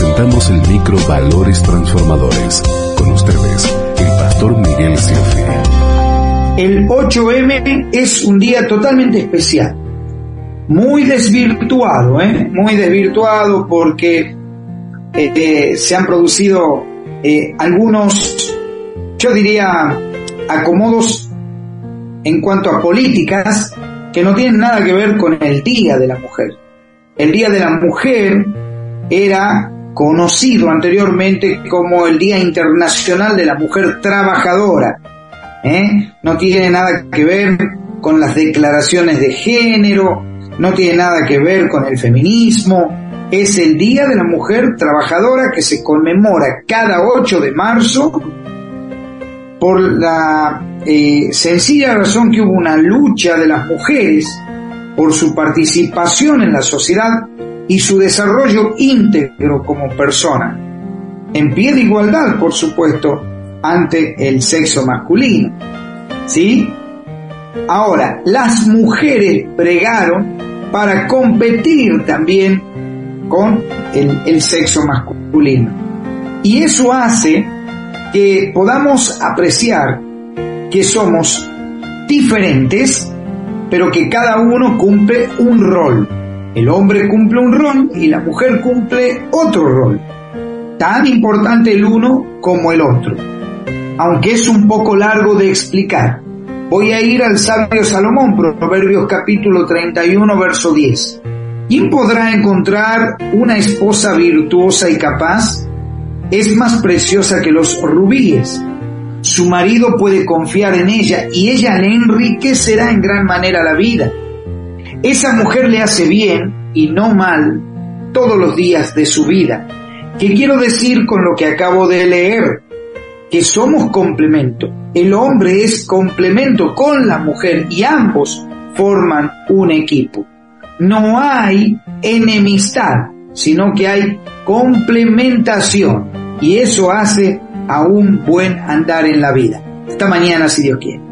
el micro Valores Transformadores. Con ustedes, el pastor Miguel Siofi. El 8M es un día totalmente especial. Muy desvirtuado, ¿eh? Muy desvirtuado porque eh, se han producido eh, algunos, yo diría, acomodos en cuanto a políticas que no tienen nada que ver con el Día de la Mujer. El Día de la Mujer era conocido anteriormente como el Día Internacional de la Mujer Trabajadora. ¿eh? No tiene nada que ver con las declaraciones de género, no tiene nada que ver con el feminismo. Es el Día de la Mujer Trabajadora que se conmemora cada 8 de marzo por la eh, sencilla razón que hubo una lucha de las mujeres por su participación en la sociedad y su desarrollo íntegro como persona, en pie de igualdad, por supuesto, ante el sexo masculino. ¿Sí? Ahora, las mujeres pregaron para competir también con el, el sexo masculino. Y eso hace que podamos apreciar que somos diferentes, pero que cada uno cumple un rol. El hombre cumple un rol y la mujer cumple otro rol. Tan importante el uno como el otro. Aunque es un poco largo de explicar. Voy a ir al sabio Salomón, Proverbios capítulo 31, verso 10. ¿Quién podrá encontrar una esposa virtuosa y capaz? es más preciosa que los rubíes. Su marido puede confiar en ella y ella le enriquecerá en gran manera la vida. Esa mujer le hace bien y no mal todos los días de su vida. ¿Qué quiero decir con lo que acabo de leer? Que somos complemento. El hombre es complemento con la mujer y ambos forman un equipo. No hay enemistad, sino que hay complementación y eso hace a un buen andar en la vida. Hasta mañana si Dios quiere.